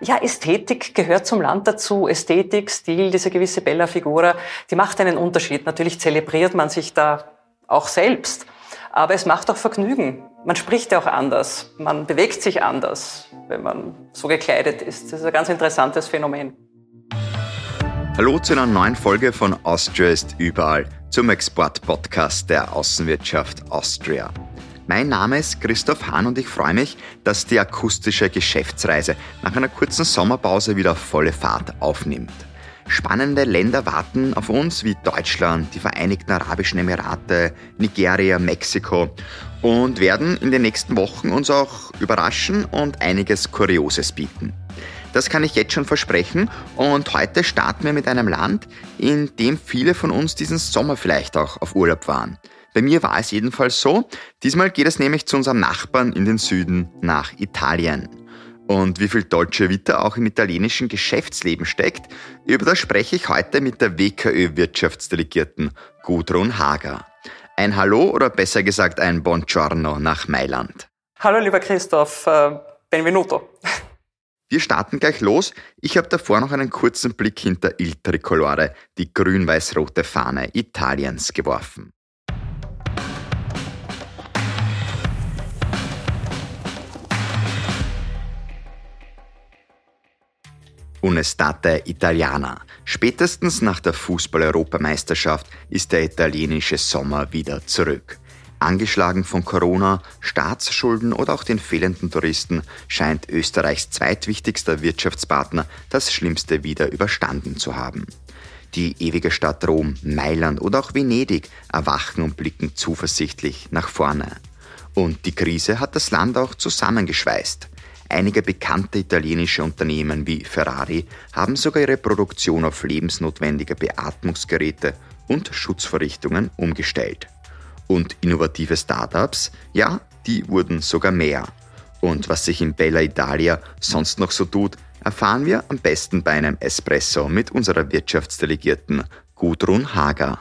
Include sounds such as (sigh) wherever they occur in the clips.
Ja, Ästhetik gehört zum Land dazu. Ästhetik, Stil, diese gewisse Bella Figura, die macht einen Unterschied. Natürlich zelebriert man sich da auch selbst. Aber es macht auch Vergnügen. Man spricht ja auch anders. Man bewegt sich anders, wenn man so gekleidet ist. Das ist ein ganz interessantes Phänomen. Hallo zu einer neuen Folge von Austria ist überall, zum Export-Podcast der Außenwirtschaft Austria. Mein Name ist Christoph Hahn und ich freue mich, dass die akustische Geschäftsreise nach einer kurzen Sommerpause wieder volle Fahrt aufnimmt. Spannende Länder warten auf uns wie Deutschland, die Vereinigten Arabischen Emirate, Nigeria, Mexiko und werden in den nächsten Wochen uns auch überraschen und einiges Kurioses bieten. Das kann ich jetzt schon versprechen und heute starten wir mit einem Land, in dem viele von uns diesen Sommer vielleicht auch auf Urlaub waren. Bei mir war es jedenfalls so. Diesmal geht es nämlich zu unserem Nachbarn in den Süden nach Italien. Und wie viel deutsche Vita auch im italienischen Geschäftsleben steckt, über das spreche ich heute mit der WKÖ-Wirtschaftsdelegierten Gudrun Hager. Ein Hallo oder besser gesagt ein Buongiorno nach Mailand. Hallo lieber Christoph, äh, benvenuto. (laughs) Wir starten gleich los. Ich habe davor noch einen kurzen Blick hinter Il Tricolore, die grün-weiß-rote Fahne Italiens, geworfen. Unestate Italiana. Spätestens nach der Fußball-Europameisterschaft ist der italienische Sommer wieder zurück. Angeschlagen von Corona, Staatsschulden oder auch den fehlenden Touristen scheint Österreichs zweitwichtigster Wirtschaftspartner das Schlimmste wieder überstanden zu haben. Die ewige Stadt Rom, Mailand oder auch Venedig erwachen und blicken zuversichtlich nach vorne. Und die Krise hat das Land auch zusammengeschweißt. Einige bekannte italienische Unternehmen wie Ferrari haben sogar ihre Produktion auf lebensnotwendige Beatmungsgeräte und Schutzvorrichtungen umgestellt. Und innovative Startups, ja, die wurden sogar mehr. Und was sich in Bella Italia sonst noch so tut, erfahren wir am besten bei einem Espresso mit unserer Wirtschaftsdelegierten Gudrun Hager.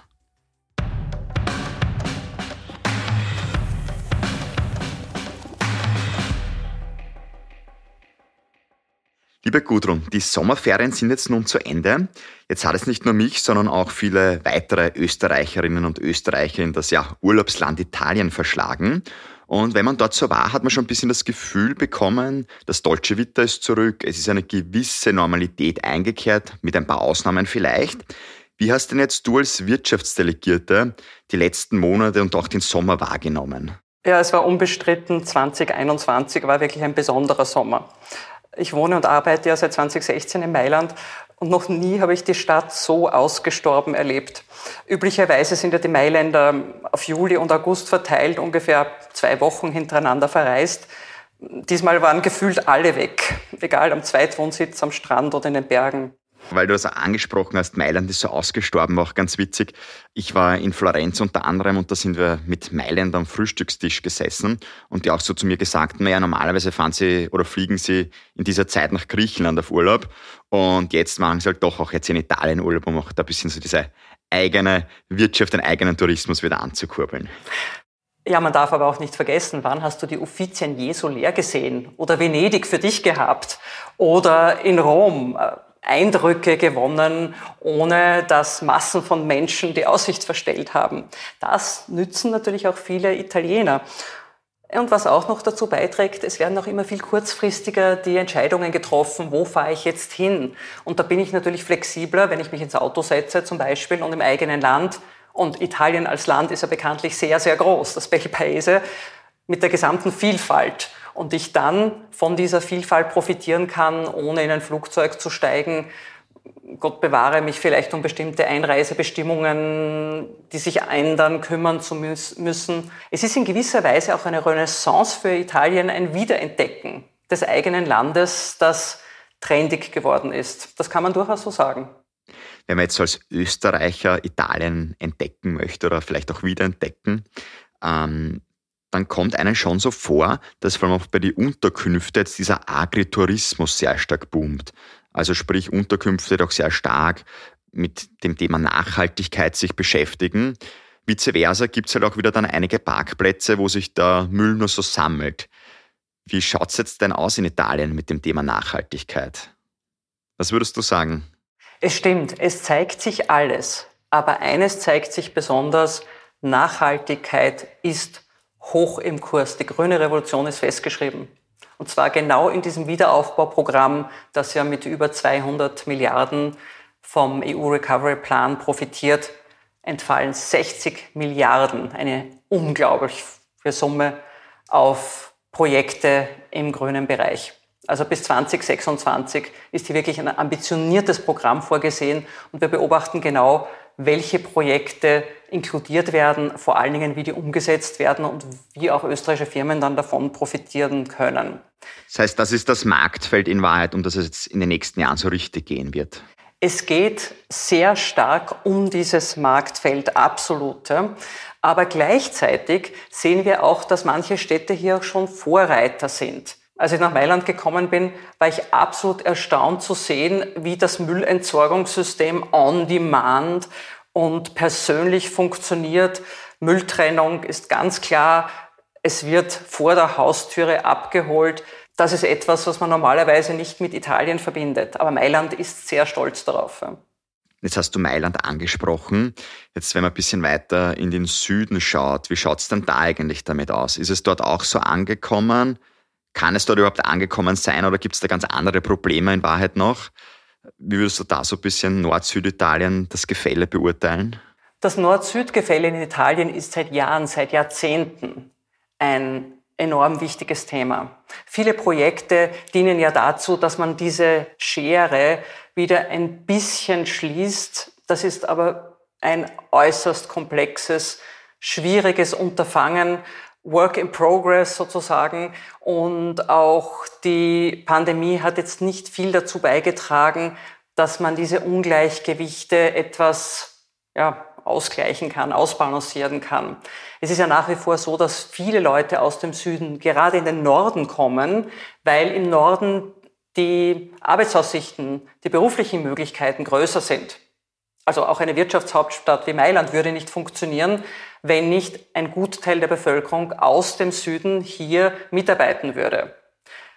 Liebe Gudrun, die Sommerferien sind jetzt nun zu Ende. Jetzt hat es nicht nur mich, sondern auch viele weitere Österreicherinnen und Österreicher in das ja, Urlaubsland Italien verschlagen. Und wenn man dort so war, hat man schon ein bisschen das Gefühl bekommen, das deutsche Witter ist zurück, es ist eine gewisse Normalität eingekehrt, mit ein paar Ausnahmen vielleicht. Wie hast denn jetzt du als Wirtschaftsdelegierte die letzten Monate und auch den Sommer wahrgenommen? Ja, es war unbestritten, 2021 war wirklich ein besonderer Sommer. Ich wohne und arbeite ja seit 2016 in Mailand und noch nie habe ich die Stadt so ausgestorben erlebt. Üblicherweise sind ja die Mailänder auf Juli und August verteilt, ungefähr zwei Wochen hintereinander verreist. Diesmal waren gefühlt alle weg, egal am Zweitwohnsitz, am Strand oder in den Bergen weil du es angesprochen hast, Mailand ist so ausgestorben, war auch ganz witzig. Ich war in Florenz unter anderem und da sind wir mit Mailand am Frühstückstisch gesessen und die auch so zu mir gesagt, naja, normalerweise fahren sie oder fliegen sie in dieser Zeit nach Griechenland auf Urlaub und jetzt machen sie halt doch auch jetzt in Italien Urlaub, um auch da ein bisschen so diese eigene Wirtschaft, den eigenen Tourismus wieder anzukurbeln. Ja, man darf aber auch nicht vergessen, wann hast du die Uffizien je so leer gesehen? Oder Venedig für dich gehabt? Oder in Rom? Eindrücke gewonnen, ohne dass Massen von Menschen die Aussicht verstellt haben. Das nützen natürlich auch viele Italiener. Und was auch noch dazu beiträgt, es werden auch immer viel kurzfristiger die Entscheidungen getroffen, wo fahre ich jetzt hin. Und da bin ich natürlich flexibler, wenn ich mich ins Auto setze zum Beispiel und im eigenen Land. Und Italien als Land ist ja bekanntlich sehr, sehr groß, das Bel Paese, mit der gesamten Vielfalt und ich dann von dieser Vielfalt profitieren kann, ohne in ein Flugzeug zu steigen. Gott bewahre mich vielleicht um bestimmte Einreisebestimmungen, die sich ändern, kümmern zu müssen. Es ist in gewisser Weise auch eine Renaissance für Italien, ein Wiederentdecken des eigenen Landes, das trendig geworden ist. Das kann man durchaus so sagen. Wenn man jetzt als Österreicher Italien entdecken möchte oder vielleicht auch wiederentdecken, ähm, dann kommt einem schon so vor, dass vor allem auch bei den Unterkünften jetzt dieser Agritourismus sehr stark boomt. Also sprich Unterkünfte doch sehr stark mit dem Thema Nachhaltigkeit sich beschäftigen. Vice versa gibt es halt auch wieder dann einige Parkplätze, wo sich der Müll nur so sammelt. Wie schaut es jetzt denn aus in Italien mit dem Thema Nachhaltigkeit? Was würdest du sagen? Es stimmt, es zeigt sich alles. Aber eines zeigt sich besonders, Nachhaltigkeit ist hoch im Kurs. Die grüne Revolution ist festgeschrieben. Und zwar genau in diesem Wiederaufbauprogramm, das ja mit über 200 Milliarden vom EU Recovery Plan profitiert, entfallen 60 Milliarden, eine unglaubliche Summe auf Projekte im grünen Bereich. Also bis 2026 ist hier wirklich ein ambitioniertes Programm vorgesehen und wir beobachten genau, welche Projekte inkludiert werden, vor allen Dingen, wie die umgesetzt werden und wie auch österreichische Firmen dann davon profitieren können. Das heißt, das ist das Marktfeld in Wahrheit, um das es jetzt in den nächsten Jahren so richtig gehen wird. Es geht sehr stark um dieses Marktfeld, absolut. Aber gleichzeitig sehen wir auch, dass manche Städte hier auch schon Vorreiter sind. Als ich nach Mailand gekommen bin, war ich absolut erstaunt zu sehen, wie das Müllentsorgungssystem on demand und persönlich funktioniert. Mülltrennung ist ganz klar, es wird vor der Haustüre abgeholt das ist etwas, was man normalerweise nicht mit Italien verbindet. Aber Mailand ist sehr stolz darauf. Jetzt hast du Mailand angesprochen. Jetzt, wenn man ein bisschen weiter in den Süden schaut, wie schaut es denn da eigentlich damit aus? Ist es dort auch so angekommen? Kann es dort überhaupt angekommen sein oder gibt es da ganz andere Probleme in Wahrheit noch? Wie würdest du da so ein bisschen Nord-Süditalien das Gefälle beurteilen? Das Nord-Süd-Gefälle in Italien ist seit Jahren, seit Jahrzehnten ein enorm wichtiges Thema. Viele Projekte dienen ja dazu, dass man diese Schere wieder ein bisschen schließt. Das ist aber ein äußerst komplexes, schwieriges Unterfangen, Work in Progress sozusagen. Und auch die Pandemie hat jetzt nicht viel dazu beigetragen, dass man diese Ungleichgewichte etwas ja, ausgleichen kann, ausbalancieren kann. Es ist ja nach wie vor so, dass viele Leute aus dem Süden gerade in den Norden kommen, weil im Norden die Arbeitsaussichten, die beruflichen Möglichkeiten größer sind. Also auch eine Wirtschaftshauptstadt wie Mailand würde nicht funktionieren, wenn nicht ein Gutteil der Bevölkerung aus dem Süden hier mitarbeiten würde.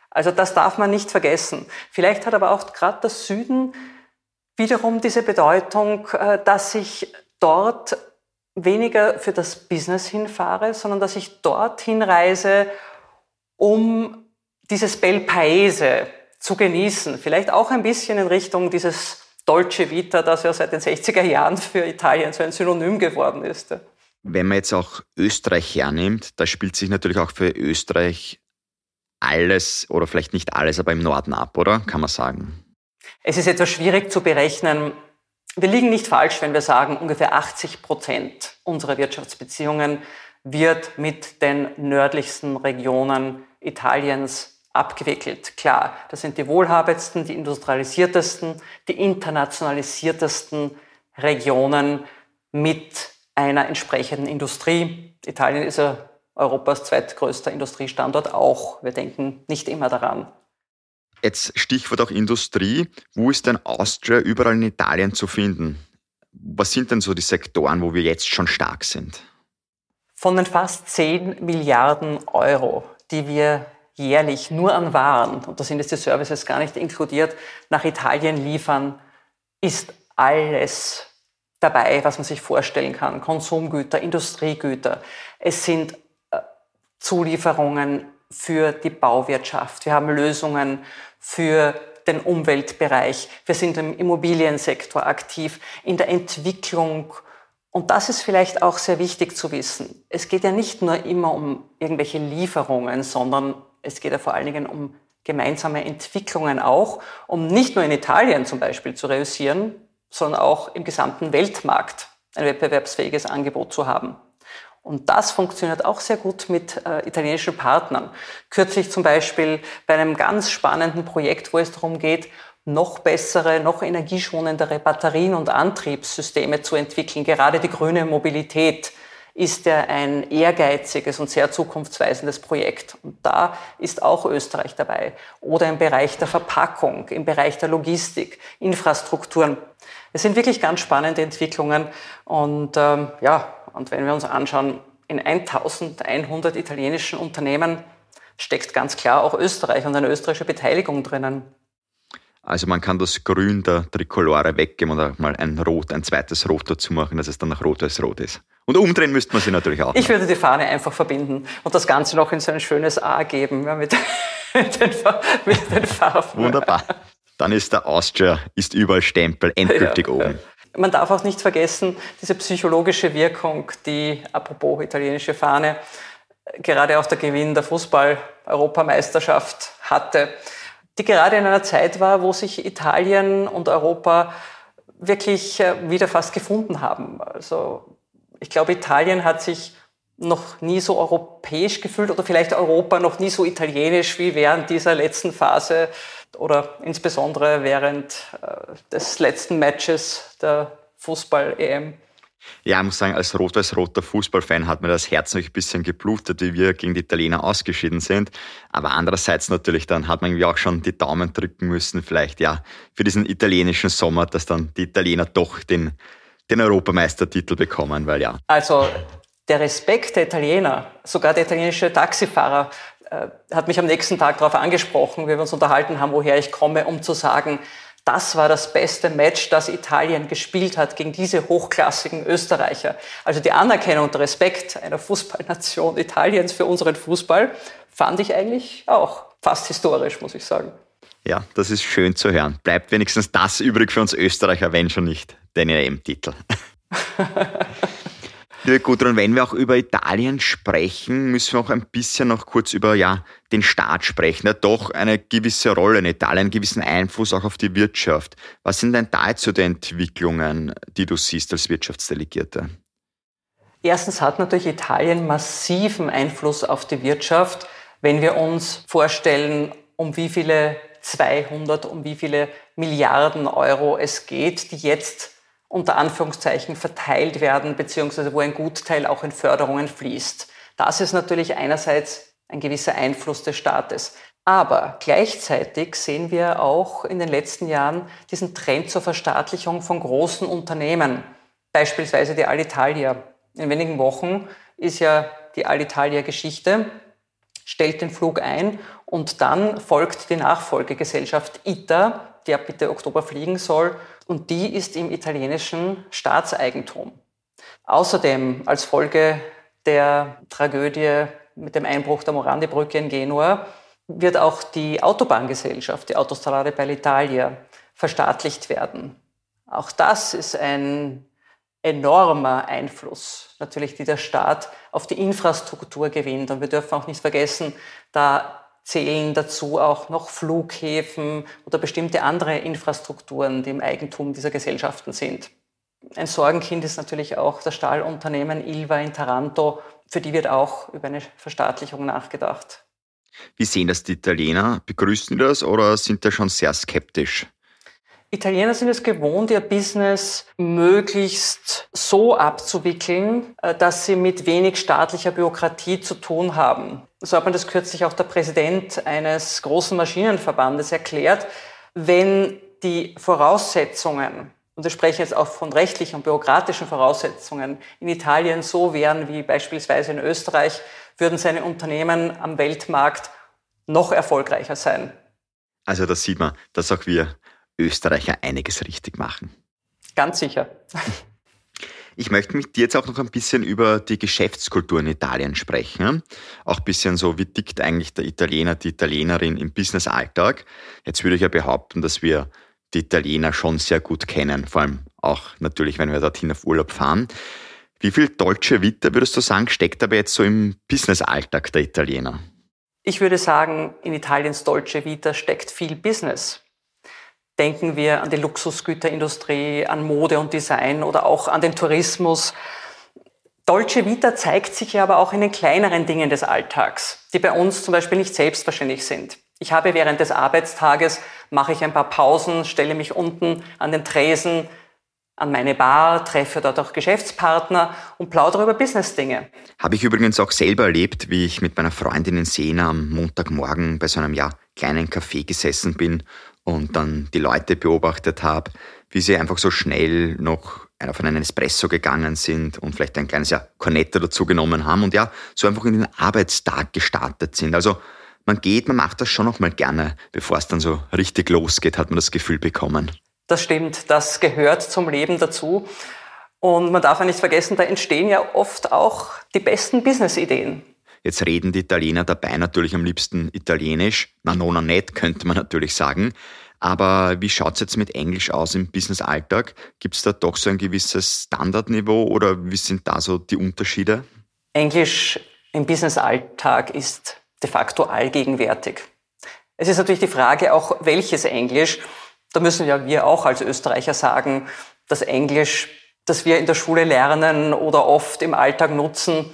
Also das darf man nicht vergessen. Vielleicht hat aber auch gerade das Süden wiederum diese Bedeutung, äh, dass sich dort weniger für das Business hinfahre, sondern dass ich dorthin reise, um dieses Bel Paese zu genießen. Vielleicht auch ein bisschen in Richtung dieses Dolce Vita, das ja seit den 60er Jahren für Italien so ein Synonym geworden ist. Wenn man jetzt auch Österreich hernimmt, da spielt sich natürlich auch für Österreich alles oder vielleicht nicht alles, aber im Norden ab, oder? Kann man sagen. Es ist etwas schwierig zu berechnen, wir liegen nicht falsch, wenn wir sagen, ungefähr 80 Prozent unserer Wirtschaftsbeziehungen wird mit den nördlichsten Regionen Italiens abgewickelt. Klar, das sind die wohlhabendsten, die industrialisiertesten, die internationalisiertesten Regionen mit einer entsprechenden Industrie. Italien ist ja Europas zweitgrößter Industriestandort auch. Wir denken nicht immer daran. Jetzt Stichwort auch Industrie. Wo ist denn Austria überall in Italien zu finden? Was sind denn so die Sektoren, wo wir jetzt schon stark sind? Von den fast 10 Milliarden Euro, die wir jährlich nur an Waren, und da sind jetzt die Services gar nicht inkludiert, nach Italien liefern, ist alles dabei, was man sich vorstellen kann. Konsumgüter, Industriegüter. Es sind äh, Zulieferungen für die Bauwirtschaft. Wir haben Lösungen für den Umweltbereich. Wir sind im Immobiliensektor aktiv, in der Entwicklung. Und das ist vielleicht auch sehr wichtig zu wissen. Es geht ja nicht nur immer um irgendwelche Lieferungen, sondern es geht ja vor allen Dingen um gemeinsame Entwicklungen auch, um nicht nur in Italien zum Beispiel zu reüssieren, sondern auch im gesamten Weltmarkt ein wettbewerbsfähiges Angebot zu haben. Und das funktioniert auch sehr gut mit äh, italienischen Partnern. Kürzlich zum Beispiel bei einem ganz spannenden Projekt, wo es darum geht, noch bessere, noch energieschonendere Batterien und Antriebssysteme zu entwickeln. Gerade die grüne Mobilität ist ja ein ehrgeiziges und sehr zukunftsweisendes Projekt. Und da ist auch Österreich dabei. Oder im Bereich der Verpackung, im Bereich der Logistik, Infrastrukturen. Es sind wirklich ganz spannende Entwicklungen. Und ähm, ja, und wenn wir uns anschauen, in 1100 italienischen Unternehmen steckt ganz klar auch Österreich und eine österreichische Beteiligung drinnen. Also man kann das Grün der Trikolore weggeben und auch mal ein Rot, ein zweites Rot dazu machen, dass es dann nach Rot-Weiß-Rot ist. Und umdrehen müsste man sie natürlich auch. Ich würde die Fahne einfach verbinden und das Ganze noch in so ein schönes A geben ja, mit, (laughs) mit, den, mit, den, Farben. Wunderbar. Dann ist der Austria, ist überall Stempel endgültig ja, oben. Man darf auch nicht vergessen, diese psychologische Wirkung, die, apropos italienische Fahne, gerade auch der Gewinn der Fußball-Europameisterschaft hatte die gerade in einer Zeit war, wo sich Italien und Europa wirklich äh, wieder fast gefunden haben. Also ich glaube, Italien hat sich noch nie so europäisch gefühlt oder vielleicht Europa noch nie so italienisch wie während dieser letzten Phase oder insbesondere während äh, des letzten Matches der Fußball-EM. Ja, ich muss sagen, als rot-weiß-roter Fußballfan hat mir das Herz noch ein bisschen geblutet, wie wir gegen die Italiener ausgeschieden sind. Aber andererseits natürlich, dann hat man irgendwie auch schon die Daumen drücken müssen, vielleicht ja, für diesen italienischen Sommer, dass dann die Italiener doch den, den Europameistertitel bekommen, weil ja. Also der Respekt der Italiener, sogar der italienische Taxifahrer, äh, hat mich am nächsten Tag darauf angesprochen, wie wir uns unterhalten haben, woher ich komme, um zu sagen, das war das beste Match, das Italien gespielt hat gegen diese hochklassigen Österreicher. Also die Anerkennung und Respekt einer Fußballnation Italiens für unseren Fußball fand ich eigentlich auch fast historisch, muss ich sagen. Ja, das ist schön zu hören. Bleibt wenigstens das übrig für uns Österreicher, wenn schon nicht den EM-Titel. (laughs) Liebe Gudrun, wenn wir auch über Italien sprechen, müssen wir auch ein bisschen noch kurz über ja, den Staat sprechen. Er hat doch eine gewisse Rolle in Italien, einen gewissen Einfluss auch auf die Wirtschaft. Was sind denn da jetzt so die Entwicklungen, die du siehst als Wirtschaftsdelegierte? Erstens hat natürlich Italien massiven Einfluss auf die Wirtschaft, wenn wir uns vorstellen, um wie viele 200, um wie viele Milliarden Euro es geht, die jetzt unter Anführungszeichen verteilt werden, beziehungsweise wo ein Gutteil auch in Förderungen fließt. Das ist natürlich einerseits ein gewisser Einfluss des Staates. Aber gleichzeitig sehen wir auch in den letzten Jahren diesen Trend zur Verstaatlichung von großen Unternehmen, beispielsweise die Alitalia. In wenigen Wochen ist ja die Alitalia-Geschichte, stellt den Flug ein und dann folgt die Nachfolgegesellschaft ITA, die ab Mitte Oktober fliegen soll und die ist im italienischen Staatseigentum. Außerdem als Folge der Tragödie mit dem Einbruch der Morandi-Brücke in Genua wird auch die Autobahngesellschaft, die Autostrade per l'Italia, verstaatlicht werden. Auch das ist ein enormer Einfluss, natürlich, die der Staat auf die Infrastruktur gewinnt. Und wir dürfen auch nicht vergessen, da zählen dazu auch noch Flughäfen oder bestimmte andere Infrastrukturen, die im Eigentum dieser Gesellschaften sind. Ein Sorgenkind ist natürlich auch das Stahlunternehmen Ilva in Taranto. Für die wird auch über eine Verstaatlichung nachgedacht. Wie sehen das die Italiener? Begrüßen die das oder sind die schon sehr skeptisch? Italiener sind es gewohnt, ihr Business möglichst so abzuwickeln, äh, dass sie mit wenig staatlicher Bürokratie zu tun haben. So hat man das kürzlich auch der Präsident eines großen Maschinenverbandes erklärt. Wenn die Voraussetzungen, und wir sprechen jetzt auch von rechtlichen und bürokratischen Voraussetzungen, in Italien so wären wie beispielsweise in Österreich, würden seine Unternehmen am Weltmarkt noch erfolgreicher sein. Also das sieht man, dass auch wir Österreicher einiges richtig machen. Ganz sicher. Ich möchte mit dir jetzt auch noch ein bisschen über die Geschäftskultur in Italien sprechen. Auch ein bisschen so, wie tickt eigentlich der Italiener, die Italienerin im Business-Alltag. Jetzt würde ich ja behaupten, dass wir die Italiener schon sehr gut kennen, vor allem auch natürlich, wenn wir dorthin auf Urlaub fahren. Wie viel deutsche Vita, würdest du sagen, steckt aber jetzt so im Business-Alltag der Italiener? Ich würde sagen, in Italiens deutsche Vita steckt viel Business. Denken wir an die Luxusgüterindustrie, an Mode und Design oder auch an den Tourismus. Dolce Vita zeigt sich ja aber auch in den kleineren Dingen des Alltags, die bei uns zum Beispiel nicht selbstverständlich sind. Ich habe während des Arbeitstages, mache ich ein paar Pausen, stelle mich unten an den Tresen, an meine Bar, treffe dort auch Geschäftspartner und plaudere über Business-Dinge. Habe ich übrigens auch selber erlebt, wie ich mit meiner Freundin in Sena am Montagmorgen bei so einem ja, kleinen Café gesessen bin und dann die Leute beobachtet habe, wie sie einfach so schnell noch auf einen Espresso gegangen sind und vielleicht ein kleines ja, Cornetto dazu genommen haben und ja, so einfach in den Arbeitstag gestartet sind. Also man geht, man macht das schon noch mal gerne, bevor es dann so richtig losgeht, hat man das Gefühl bekommen. Das stimmt, das gehört zum Leben dazu. Und man darf ja nicht vergessen, da entstehen ja oft auch die besten Business-Ideen. Jetzt reden die Italiener dabei natürlich am liebsten Italienisch. Na, nona net, könnte man natürlich sagen. Aber wie schaut es jetzt mit Englisch aus im Business-Alltag? Gibt es da doch so ein gewisses Standardniveau oder wie sind da so die Unterschiede? Englisch im Business-Alltag ist de facto allgegenwärtig. Es ist natürlich die Frage auch, welches Englisch. Da müssen ja wir auch als Österreicher sagen, das Englisch, das wir in der Schule lernen oder oft im Alltag nutzen,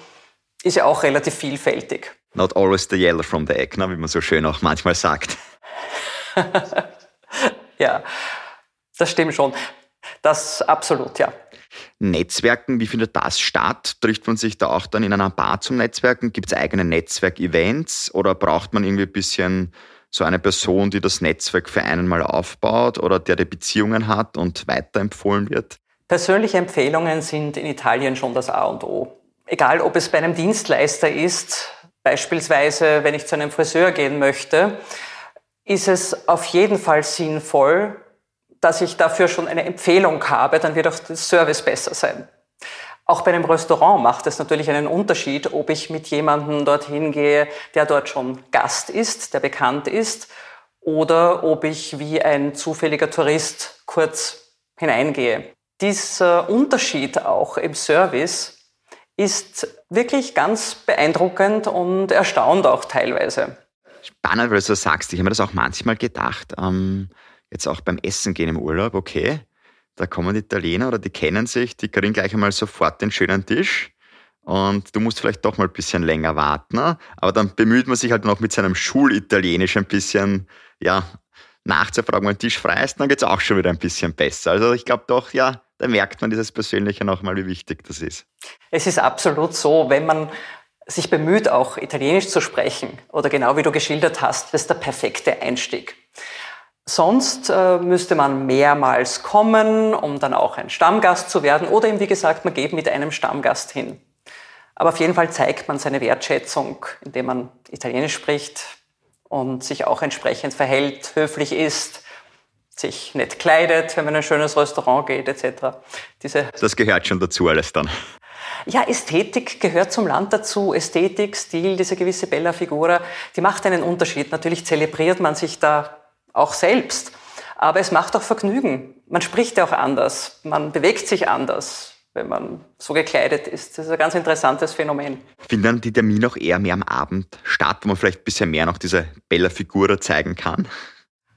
ist ja auch relativ vielfältig. Not always the yellow from the egg, wie man so schön auch manchmal sagt. (laughs) ja, das stimmt schon. Das absolut, ja. Netzwerken, wie findet das statt? Trifft man sich da auch dann in einer Bar zum Netzwerken? Gibt es eigene Netzwerkevents oder braucht man irgendwie ein bisschen so eine Person, die das Netzwerk für einen mal aufbaut oder der die Beziehungen hat und weiterempfohlen wird? Persönliche Empfehlungen sind in Italien schon das A und O. Egal, ob es bei einem Dienstleister ist, beispielsweise wenn ich zu einem Friseur gehen möchte, ist es auf jeden Fall sinnvoll, dass ich dafür schon eine Empfehlung habe, dann wird auch der Service besser sein. Auch bei einem Restaurant macht es natürlich einen Unterschied, ob ich mit jemandem dorthin gehe, der dort schon Gast ist, der bekannt ist, oder ob ich wie ein zufälliger Tourist kurz hineingehe. Dieser Unterschied auch im Service ist wirklich ganz beeindruckend und erstaunt auch teilweise. Spannend, weil du so sagst. Ich habe mir das auch manchmal gedacht. Ähm jetzt auch beim Essen gehen im Urlaub, okay, da kommen die Italiener oder die kennen sich, die kriegen gleich einmal sofort den schönen Tisch und du musst vielleicht doch mal ein bisschen länger warten. Ne? Aber dann bemüht man sich halt noch mit seinem Schulitalienisch ein bisschen, ja, nachzufragen, wenn Tisch frei ist, dann geht es auch schon wieder ein bisschen besser. Also ich glaube doch, ja, da merkt man dieses Persönliche nochmal, wie wichtig das ist. Es ist absolut so, wenn man sich bemüht, auch Italienisch zu sprechen, oder genau wie du geschildert hast, das ist der perfekte Einstieg. Sonst äh, müsste man mehrmals kommen, um dann auch ein Stammgast zu werden oder eben, wie gesagt, man geht mit einem Stammgast hin. Aber auf jeden Fall zeigt man seine Wertschätzung, indem man Italienisch spricht und sich auch entsprechend verhält, höflich ist, sich nett kleidet, wenn man in ein schönes Restaurant geht, etc. Diese das gehört schon dazu alles dann. Ja, Ästhetik gehört zum Land dazu. Ästhetik, Stil, diese gewisse Bella Figura, die macht einen Unterschied. Natürlich zelebriert man sich da auch selbst. Aber es macht auch Vergnügen. Man spricht ja auch anders, man bewegt sich anders, wenn man so gekleidet ist. Das ist ein ganz interessantes Phänomen. Finden die Termine auch eher mehr am Abend statt, wo man vielleicht ein bisschen mehr noch diese Bella Figura zeigen kann?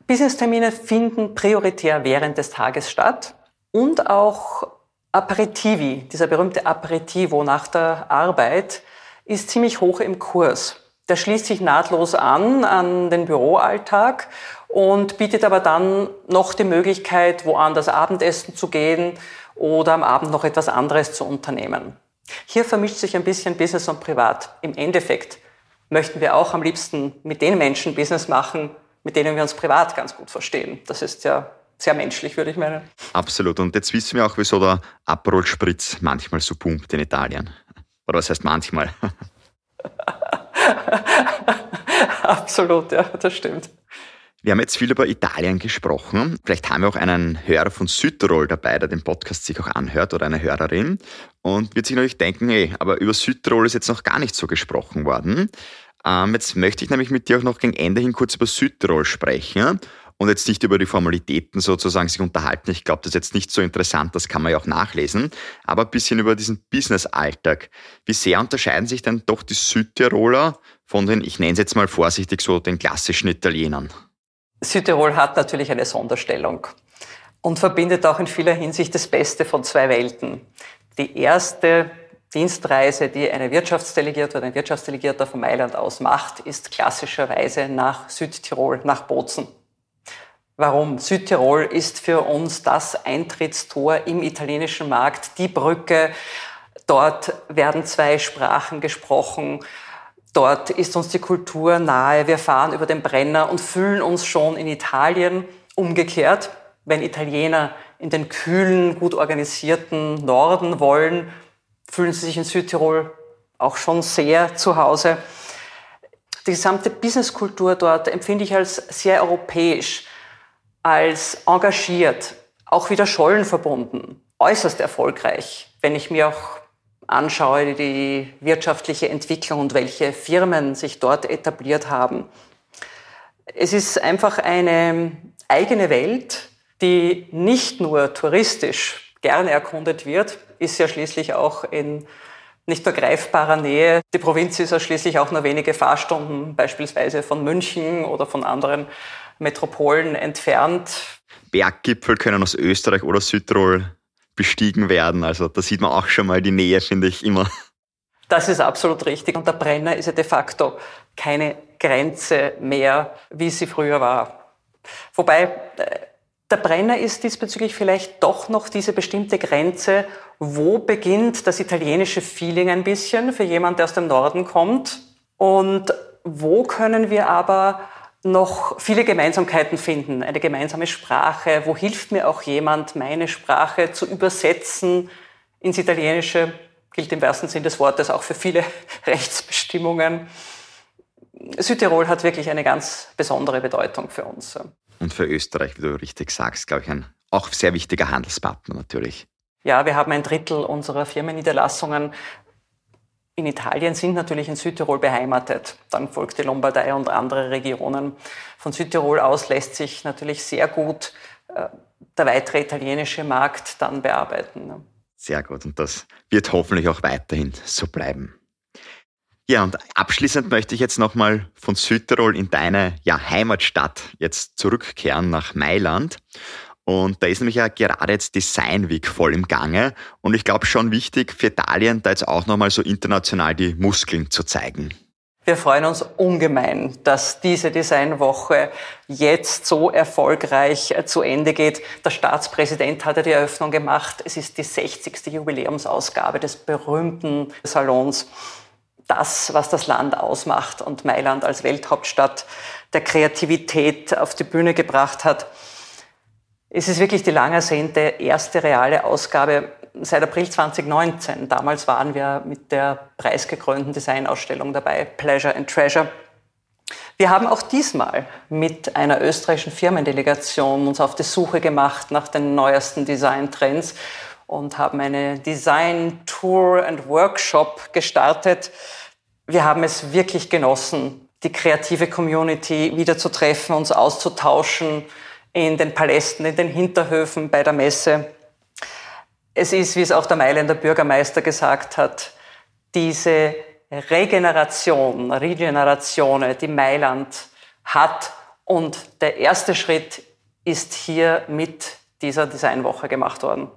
Business-Termine finden prioritär während des Tages statt und auch Aperitivi, dieser berühmte Aperitivo nach der Arbeit, ist ziemlich hoch im Kurs. Der schließt sich nahtlos an an den Büroalltag und bietet aber dann noch die Möglichkeit, woanders Abendessen zu gehen oder am Abend noch etwas anderes zu unternehmen. Hier vermischt sich ein bisschen Business und Privat. Im Endeffekt möchten wir auch am liebsten mit den Menschen Business machen, mit denen wir uns privat ganz gut verstehen. Das ist ja sehr menschlich, würde ich meinen. Absolut. Und jetzt wissen wir auch, wieso der Aperol Spritz manchmal so pumpt in Italien. Oder was heißt manchmal? (laughs) Absolut, ja, das stimmt. Wir haben jetzt viel über Italien gesprochen. Vielleicht haben wir auch einen Hörer von Südtirol dabei, der den Podcast sich auch anhört oder eine Hörerin und wird sich natürlich denken, hey, aber über Südtirol ist jetzt noch gar nicht so gesprochen worden. Ähm, jetzt möchte ich nämlich mit dir auch noch gegen Ende hin kurz über Südtirol sprechen und jetzt nicht über die Formalitäten sozusagen sich unterhalten. Ich glaube, das ist jetzt nicht so interessant, das kann man ja auch nachlesen, aber ein bisschen über diesen Business-Alltag. Wie sehr unterscheiden sich denn doch die Südtiroler von den, ich nenne es jetzt mal vorsichtig so, den klassischen Italienern? Südtirol hat natürlich eine Sonderstellung und verbindet auch in vieler Hinsicht das Beste von zwei Welten. Die erste Dienstreise, die eine Wirtschaftsdelegierte oder ein Wirtschaftsdelegierter von Mailand aus macht, ist klassischerweise nach Südtirol, nach Bozen. Warum? Südtirol ist für uns das Eintrittstor im italienischen Markt, die Brücke. Dort werden zwei Sprachen gesprochen. Dort ist uns die Kultur nahe. Wir fahren über den Brenner und fühlen uns schon in Italien. Umgekehrt, wenn Italiener in den kühlen, gut organisierten Norden wollen, fühlen sie sich in Südtirol auch schon sehr zu Hause. Die gesamte Businesskultur dort empfinde ich als sehr europäisch, als engagiert, auch wieder Schollen verbunden, äußerst erfolgreich, wenn ich mir auch anschaue, die wirtschaftliche Entwicklung und welche Firmen sich dort etabliert haben. Es ist einfach eine eigene Welt, die nicht nur touristisch gerne erkundet wird, ist ja schließlich auch in nicht nur greifbarer Nähe. Die Provinz ist ja schließlich auch nur wenige Fahrstunden beispielsweise von München oder von anderen Metropolen entfernt. Berggipfel können aus Österreich oder Südtirol bestiegen werden. Also da sieht man auch schon mal die Nähe, finde ich immer. Das ist absolut richtig. Und der Brenner ist ja de facto keine Grenze mehr, wie sie früher war. Wobei äh, der Brenner ist diesbezüglich vielleicht doch noch diese bestimmte Grenze, wo beginnt das italienische Feeling ein bisschen für jemand, der aus dem Norden kommt und wo können wir aber noch viele Gemeinsamkeiten finden, eine gemeinsame Sprache, wo hilft mir auch jemand, meine Sprache zu übersetzen ins Italienische, gilt im wahrsten Sinn des Wortes auch für viele (laughs) Rechtsbestimmungen. Südtirol hat wirklich eine ganz besondere Bedeutung für uns. Und für Österreich, wie du richtig sagst, glaube ich, ein auch sehr wichtiger Handelspartner natürlich. Ja, wir haben ein Drittel unserer Firmenniederlassungen in Italien sind natürlich in Südtirol beheimatet. Dann folgt die Lombardei und andere Regionen. Von Südtirol aus lässt sich natürlich sehr gut äh, der weitere italienische Markt dann bearbeiten. Sehr gut und das wird hoffentlich auch weiterhin so bleiben. Ja, und abschließend möchte ich jetzt nochmal von Südtirol in deine ja, Heimatstadt jetzt zurückkehren nach Mailand. Und da ist nämlich ja gerade jetzt Design Week voll im Gange. Und ich glaube schon wichtig für Italien, da jetzt auch nochmal so international die Muskeln zu zeigen. Wir freuen uns ungemein, dass diese Designwoche jetzt so erfolgreich zu Ende geht. Der Staatspräsident hatte die Eröffnung gemacht. Es ist die 60. Jubiläumsausgabe des berühmten Salons das, was das Land ausmacht und Mailand als Welthauptstadt der Kreativität auf die Bühne gebracht hat. Es ist wirklich die lang ersehnte erste reale Ausgabe seit April 2019. Damals waren wir mit der preisgekrönten Designausstellung dabei, Pleasure and Treasure. Wir haben auch diesmal mit einer österreichischen Firmendelegation uns auf die Suche gemacht nach den neuesten Designtrends und haben eine Design Tour and Workshop gestartet. Wir haben es wirklich genossen, die kreative Community wieder zu treffen, uns auszutauschen in den Palästen, in den Hinterhöfen bei der Messe. Es ist, wie es auch der Mailänder Bürgermeister gesagt hat, diese Regeneration, Regeneration, die Mailand hat. Und der erste Schritt ist hier mit dieser Designwoche gemacht worden.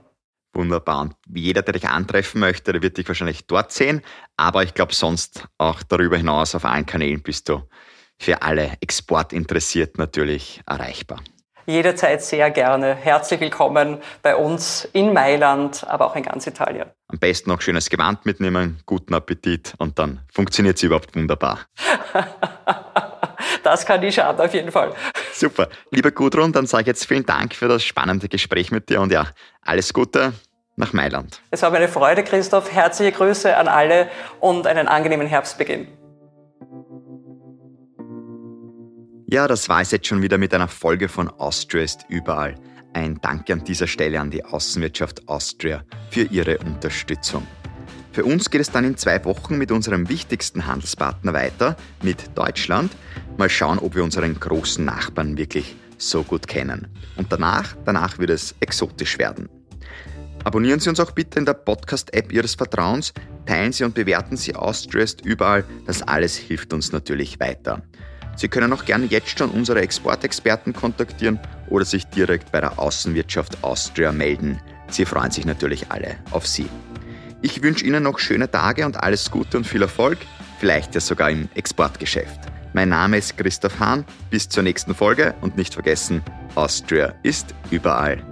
Wunderbar. Und jeder, der dich antreffen möchte, der wird dich wahrscheinlich dort sehen. Aber ich glaube, sonst auch darüber hinaus auf allen Kanälen bist du für alle Exportinteressierten natürlich erreichbar. Jederzeit sehr gerne. Herzlich willkommen bei uns in Mailand, aber auch in ganz Italien. Am besten noch schönes Gewand mitnehmen, guten Appetit und dann funktioniert es überhaupt wunderbar. (laughs) das kann nicht schaden, auf jeden Fall. Super. Lieber Gudrun, dann sage ich jetzt vielen Dank für das spannende Gespräch mit dir und ja, alles Gute nach Mailand. Es war meine Freude, Christoph. Herzliche Grüße an alle und einen angenehmen Herbstbeginn. Ja, das war es jetzt schon wieder mit einer Folge von Austria ist überall. Ein Dank an dieser Stelle an die Außenwirtschaft Austria für ihre Unterstützung. Für uns geht es dann in zwei Wochen mit unserem wichtigsten Handelspartner weiter, mit Deutschland. Mal schauen, ob wir unseren großen Nachbarn wirklich so gut kennen. Und danach, danach wird es exotisch werden. Abonnieren Sie uns auch bitte in der Podcast-App Ihres Vertrauens, teilen Sie und bewerten Sie Austrest überall. Das alles hilft uns natürlich weiter. Sie können auch gerne jetzt schon unsere Exportexperten kontaktieren oder sich direkt bei der Außenwirtschaft Austria melden. Sie freuen sich natürlich alle auf Sie. Ich wünsche Ihnen noch schöne Tage und alles Gute und viel Erfolg, vielleicht ja sogar im Exportgeschäft. Mein Name ist Christoph Hahn, bis zur nächsten Folge und nicht vergessen, Austria ist überall.